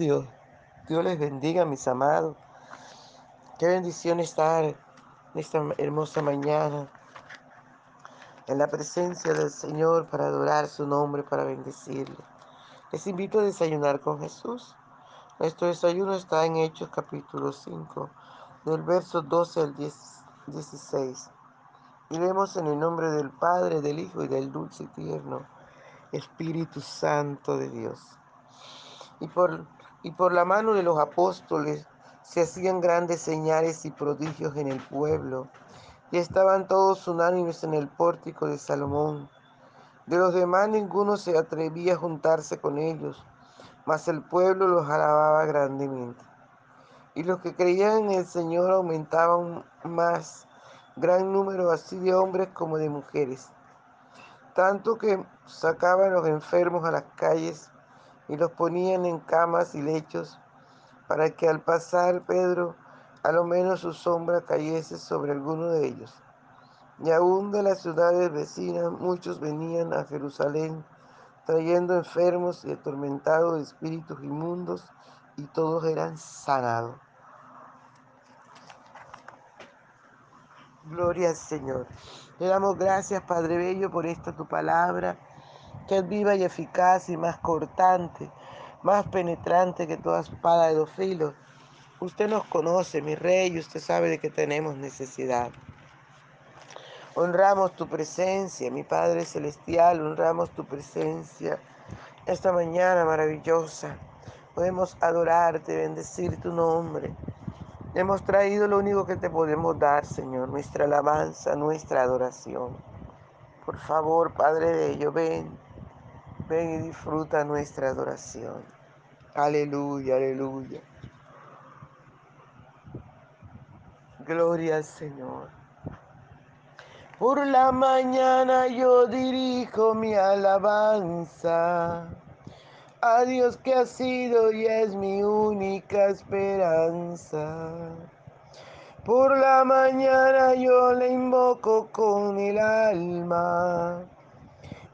Dios. Dios les bendiga, mis amados. Qué bendición estar en esta hermosa mañana en la presencia del Señor para adorar su nombre, para bendecirle. Les invito a desayunar con Jesús. Nuestro desayuno está en Hechos capítulo 5, del verso 12 al 16. Y vemos en el nombre del Padre, del Hijo y del dulce y tierno Espíritu Santo de Dios. Y por, y por la mano de los apóstoles se hacían grandes señales y prodigios en el pueblo, y estaban todos unánimes en el pórtico de Salomón. De los demás ninguno se atrevía a juntarse con ellos, mas el pueblo los alababa grandemente. Y los que creían en el Señor aumentaban más, gran número así de hombres como de mujeres, tanto que sacaban los enfermos a las calles y los ponían en camas y lechos para que al pasar Pedro a lo menos su sombra cayese sobre alguno de ellos. Y aún de las ciudades vecinas muchos venían a Jerusalén trayendo enfermos y atormentados de espíritus inmundos y todos eran sanados. Gloria al Señor. Le damos gracias, Padre Bello, por esta tu palabra, que es viva y eficaz y más cortante más penetrante que toda espada de dos filos. Usted nos conoce, mi rey, y usted sabe de que tenemos necesidad. Honramos tu presencia, mi Padre Celestial, honramos tu presencia esta mañana maravillosa. Podemos adorarte, bendecir tu nombre. Hemos traído lo único que te podemos dar, Señor, nuestra alabanza, nuestra adoración. Por favor, Padre Bello, ven Ven y disfruta nuestra adoración. Aleluya, aleluya. Gloria al Señor. Por la mañana yo dirijo mi alabanza a Dios que ha sido y es mi única esperanza. Por la mañana yo le invoco con el alma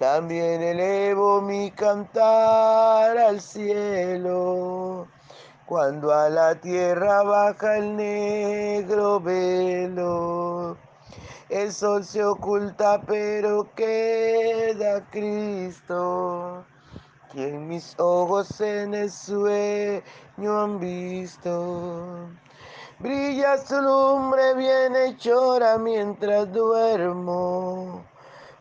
También elevo mi cantar al cielo, cuando a la tierra baja el negro velo. El sol se oculta, pero queda Cristo, quien mis ojos en el sueño han visto. Brilla su lumbre bienhechora mientras duermo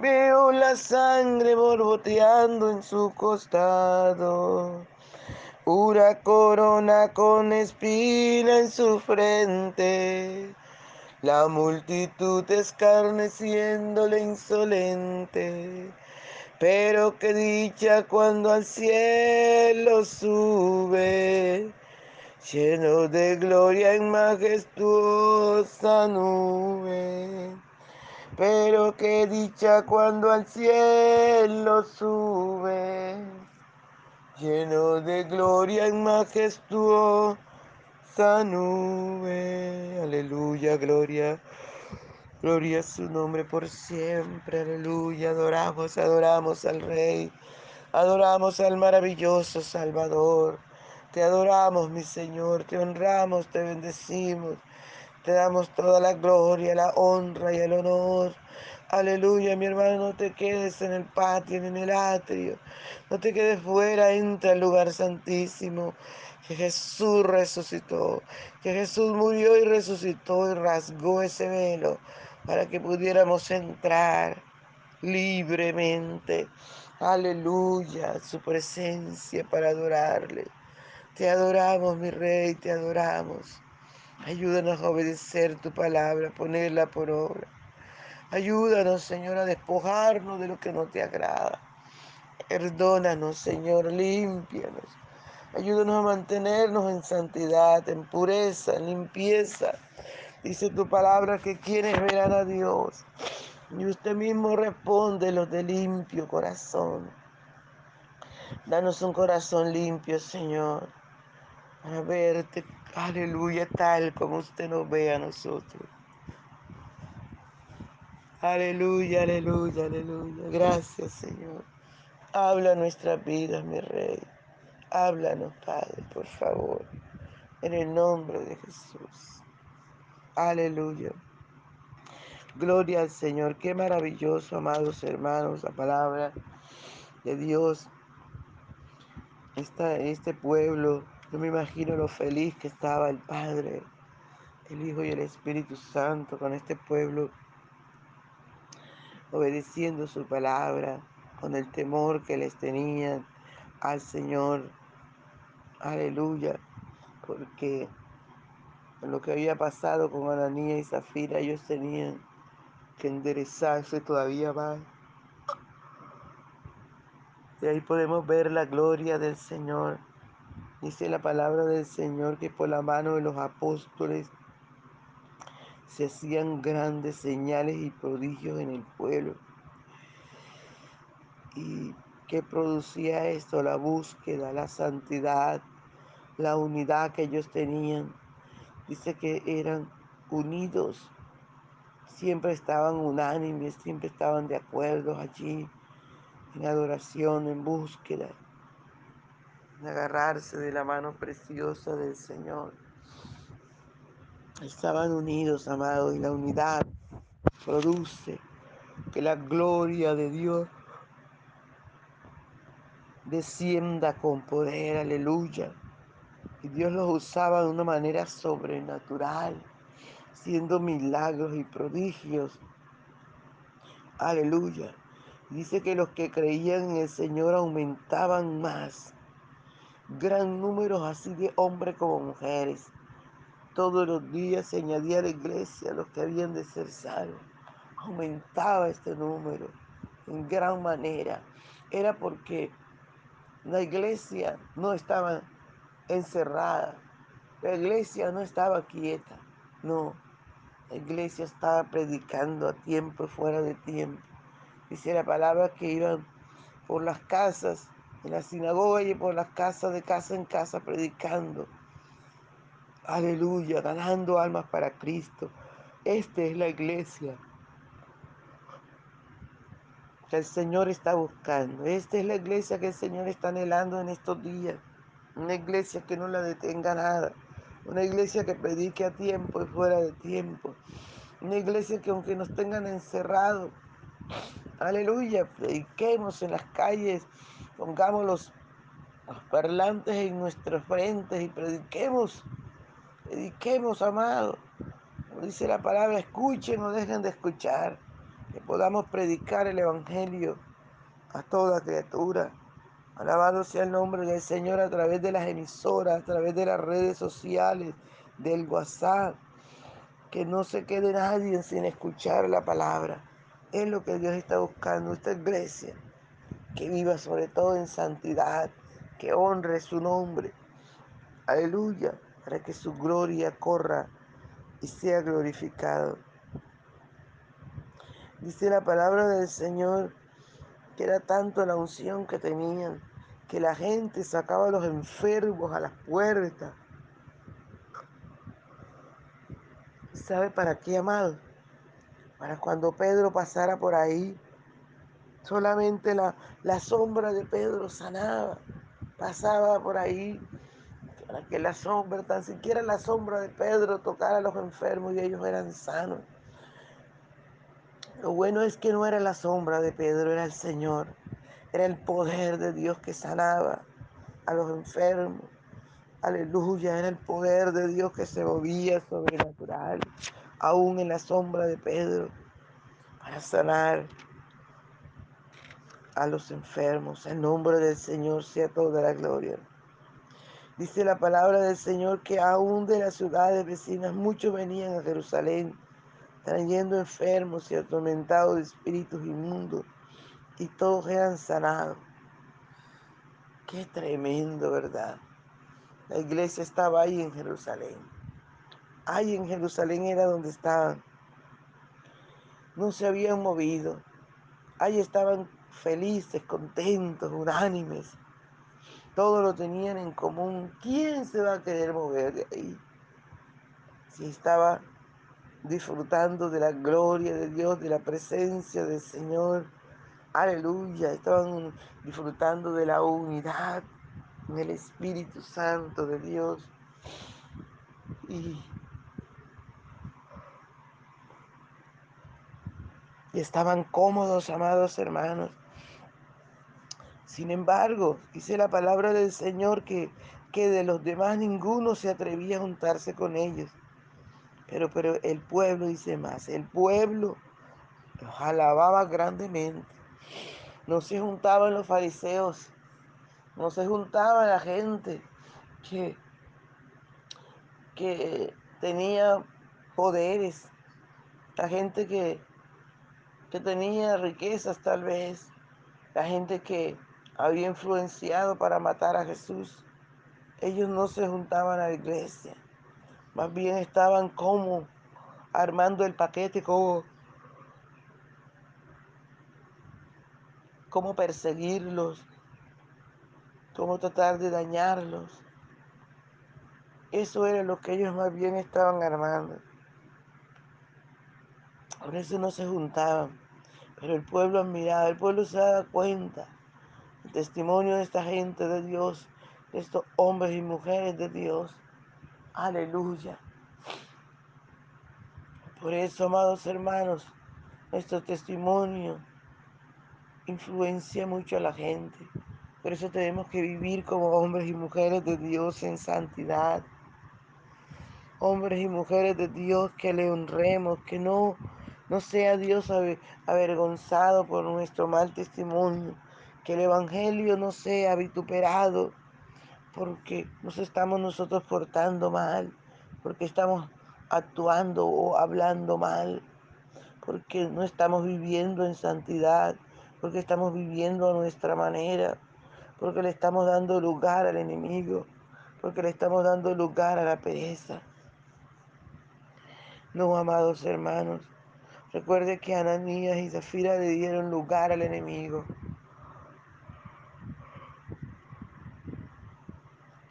Veo la sangre borboteando en su costado. Pura corona con espina en su frente. La multitud escarneciéndole insolente. Pero qué dicha cuando al cielo sube, lleno de gloria en majestuosa nube. Pero qué dicha cuando al cielo sube, lleno de gloria en majestuosa nube. Aleluya, gloria. Gloria a su nombre por siempre, aleluya. Adoramos, adoramos al Rey. Adoramos al maravilloso Salvador. Te adoramos, mi Señor. Te honramos, te bendecimos. Te damos toda la gloria, la honra y el honor. Aleluya, mi hermano, no te quedes en el patio en el atrio. No te quedes fuera, entra al lugar santísimo. Que Jesús resucitó, que Jesús murió y resucitó y rasgó ese velo para que pudiéramos entrar libremente. Aleluya, su presencia para adorarle. Te adoramos, mi rey, te adoramos. Ayúdanos a obedecer tu palabra, ponerla por obra. Ayúdanos, Señor, a despojarnos de lo que no te agrada. Perdónanos, Señor, límpianos. Ayúdanos a mantenernos en santidad, en pureza, en limpieza. Dice tu palabra que quienes verán a Dios. Y usted mismo responde los de limpio corazón. Danos un corazón limpio, Señor, para verte, aleluya, tal como usted nos ve a nosotros. Aleluya, aleluya, aleluya. Gracias, Señor. Habla nuestras vidas, mi Rey. Háblanos, Padre, por favor. En el nombre de Jesús. Aleluya. Gloria al Señor. Qué maravilloso, amados hermanos, la palabra de Dios. Esta, este pueblo, yo me imagino lo feliz que estaba el Padre, el Hijo y el Espíritu Santo con este pueblo obedeciendo su palabra, con el temor que les tenían al Señor. Aleluya, porque lo que había pasado con Ananía y Zafira, ellos tenían que enderezarse todavía más. Y ahí podemos ver la gloria del Señor. Dice la palabra del Señor que por la mano de los apóstoles se hacían grandes señales y prodigios en el pueblo. ¿Y qué producía esto? La búsqueda, la santidad, la unidad que ellos tenían. Dice que eran unidos, siempre estaban unánimes, siempre estaban de acuerdo allí, en adoración, en búsqueda, agarrarse de la mano preciosa del Señor. Estaban unidos, amados, y la unidad produce que la gloria de Dios descienda con poder, aleluya. Y Dios los usaba de una manera sobrenatural, haciendo milagros y prodigios. Aleluya. Dice que los que creían en el Señor aumentaban más. Gran número así de hombres como mujeres. Todos los días se añadía a la iglesia los que habían de ser salvos. Aumentaba este número en gran manera. Era porque la iglesia no estaba encerrada. La iglesia no estaba quieta. No. La iglesia estaba predicando a tiempo y fuera de tiempo. Dice la palabra que iban por las casas, en la sinagoga y por las casas, de casa en casa, predicando. Aleluya, ganando almas para Cristo. Esta es la iglesia que el Señor está buscando. Esta es la iglesia que el Señor está anhelando en estos días. Una iglesia que no la detenga nada. Una iglesia que predique a tiempo y fuera de tiempo. Una iglesia que aunque nos tengan encerrados, aleluya, prediquemos en las calles, pongamos los, parlantes en nuestras frentes y prediquemos, prediquemos, amado. Como dice la palabra, escuchen o dejen de escuchar que podamos predicar el Evangelio a toda criatura. Alabado sea el nombre del Señor a través de las emisoras, a través de las redes sociales, del WhatsApp. Que no se quede nadie sin escuchar la palabra. Es lo que Dios está buscando, esta iglesia, que viva sobre todo en santidad, que honre su nombre. Aleluya, para que su gloria corra y sea glorificado. Dice la palabra del Señor que era tanto la unción que tenían, que la gente sacaba a los enfermos a las puertas. ¿Sabe para qué, amado? Para cuando Pedro pasara por ahí, solamente la, la sombra de Pedro sanaba, pasaba por ahí, para que la sombra, tan siquiera la sombra de Pedro tocara a los enfermos y ellos eran sanos. Lo bueno es que no era la sombra de Pedro, era el Señor. Era el poder de Dios que sanaba a los enfermos. Aleluya, era el poder de Dios que se movía sobrenatural, aún en la sombra de Pedro, para sanar a los enfermos. En nombre del Señor sea toda la gloria. Dice la palabra del Señor que aún de las ciudades vecinas muchos venían a Jerusalén trayendo enfermos y atormentados de espíritus inmundos, y todos eran sanados. Qué tremendo, ¿verdad? La iglesia estaba ahí en Jerusalén. Ahí en Jerusalén era donde estaban. No se habían movido. Ahí estaban felices, contentos, unánimes. Todo lo tenían en común. ¿Quién se va a querer mover de ahí? Si estaba disfrutando de la gloria de Dios, de la presencia del Señor. Aleluya, estaban disfrutando de la unidad del Espíritu Santo de Dios. Y estaban cómodos, amados hermanos. Sin embargo, dice la palabra del Señor que, que de los demás ninguno se atrevía a juntarse con ellos. Pero, pero el pueblo dice más, el pueblo los alababa grandemente. No se juntaban los fariseos, no se juntaba la gente que, que tenía poderes, la gente que, que tenía riquezas tal vez, la gente que había influenciado para matar a Jesús. Ellos no se juntaban a la iglesia, más bien estaban como armando el paquete, como cómo perseguirlos, cómo tratar de dañarlos. Eso era lo que ellos más bien estaban armando. Por eso no se juntaban. Pero el pueblo admiraba, el pueblo se daba cuenta. El testimonio de esta gente de Dios, de estos hombres y mujeres de Dios. Aleluya. Por eso, amados hermanos, nuestro testimonio influencia mucho a la gente. Por eso tenemos que vivir como hombres y mujeres de Dios en santidad. Hombres y mujeres de Dios que le honremos, que no, no sea Dios avergonzado por nuestro mal testimonio, que el Evangelio no sea vituperado porque nos estamos nosotros portando mal, porque estamos actuando o hablando mal, porque no estamos viviendo en santidad, porque estamos viviendo a nuestra manera, porque le estamos dando lugar al enemigo, porque le estamos dando lugar a la pereza. No, amados hermanos, recuerde que Ananías y Zafira le dieron lugar al enemigo.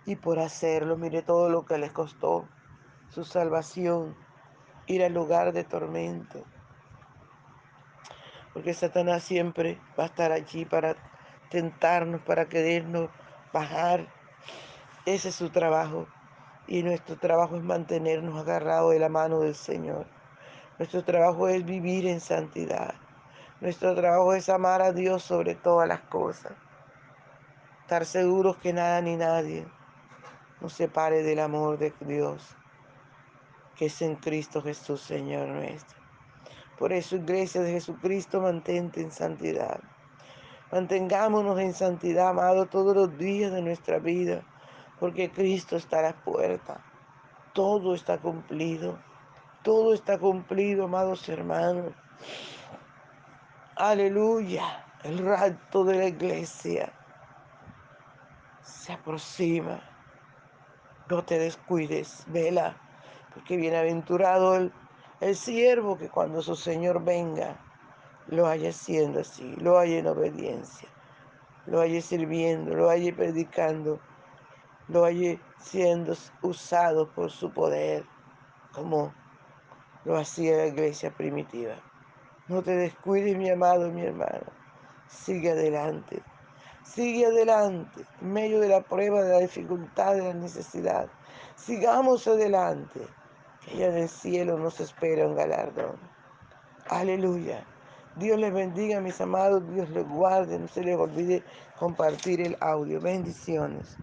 Y por hacerlo, mire todo lo que les costó su salvación, ir al lugar de tormento, porque Satanás siempre va a estar allí para tentarnos, para querernos bajar. Ese es su trabajo. Y nuestro trabajo es mantenernos agarrados de la mano del Señor. Nuestro trabajo es vivir en santidad. Nuestro trabajo es amar a Dios sobre todas las cosas. Estar seguros que nada ni nadie nos separe del amor de Dios, que es en Cristo Jesús, Señor nuestro. Por eso, iglesia de Jesucristo, mantente en santidad. Mantengámonos en santidad, amado, todos los días de nuestra vida, porque Cristo está a la puerta. Todo está cumplido. Todo está cumplido, amados hermanos. Aleluya. El rapto de la iglesia se aproxima. No te descuides, vela, porque bienaventurado el, el siervo que cuando su Señor venga, lo haya haciendo así, lo haya en obediencia, lo haya sirviendo, lo haya predicando, lo haya siendo usado por su poder, como lo hacía la iglesia primitiva. No te descuides, mi amado, mi hermano. Sigue adelante. Sigue adelante en medio de la prueba, de la dificultad, de la necesidad. Sigamos adelante, que allá en el cielo nos espera un galardón. Aleluya. Dios les bendiga, mis amados. Dios les guarde. No se les olvide compartir el audio. Bendiciones.